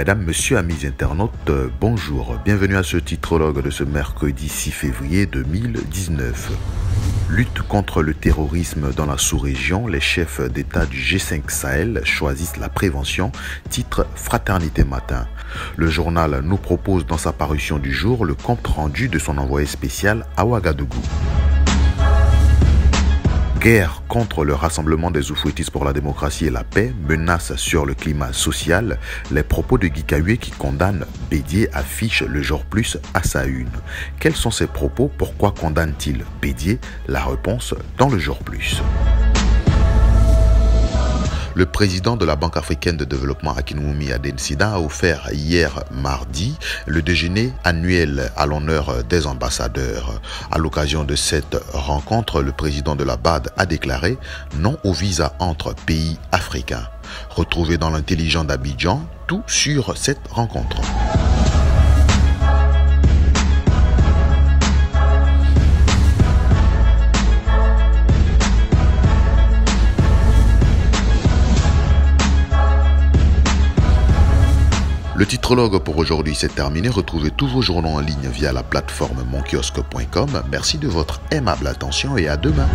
Mesdames, Messieurs, amis internautes, euh, bonjour. Bienvenue à ce titrologue de ce mercredi 6 février 2019. Lutte contre le terrorisme dans la sous-région, les chefs d'État du G5 Sahel choisissent la prévention, titre Fraternité Matin. Le journal nous propose dans sa parution du jour le compte rendu de son envoyé spécial à Ouagadougou guerre contre le rassemblement des Oufouettis pour la démocratie et la paix, menace sur le climat social, les propos de Guy qui condamne Bédier affichent le genre plus à sa une. Quels sont ces propos? Pourquoi condamne-t-il Bédier La réponse dans le genre plus. Le président de la Banque africaine de développement Akinwumi Adensida a offert hier mardi le déjeuner annuel à l'honneur des ambassadeurs. À l'occasion de cette rencontre, le président de la BAD a déclaré non au visa entre pays africains. Retrouvez dans l'intelligent d'Abidjan tout sur cette rencontre. Le titrologue pour aujourd'hui c'est terminé. Retrouvez tous vos journaux en ligne via la plateforme monkiosque.com. Merci de votre aimable attention et à demain.